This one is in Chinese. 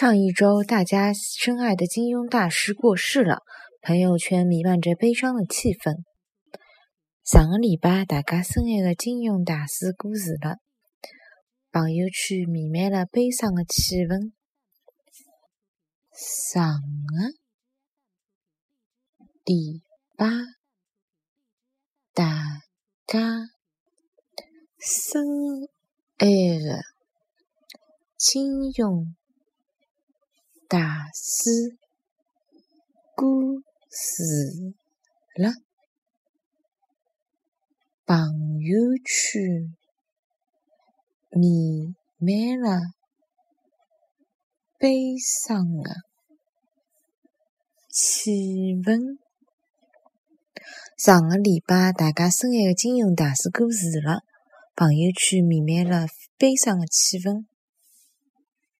上一周，大家深爱的金庸大师过世了，朋友圈弥漫着悲伤的气氛。上个礼拜，大家深爱的金庸大师过世了，朋友圈弥漫了悲伤的气氛。上个礼拜，大家深爱的金庸。大师过世了，朋友圈弥漫了悲伤的气氛。上个礼拜，大家深爱的金庸大师过世了，朋友圈弥漫了悲伤的气氛。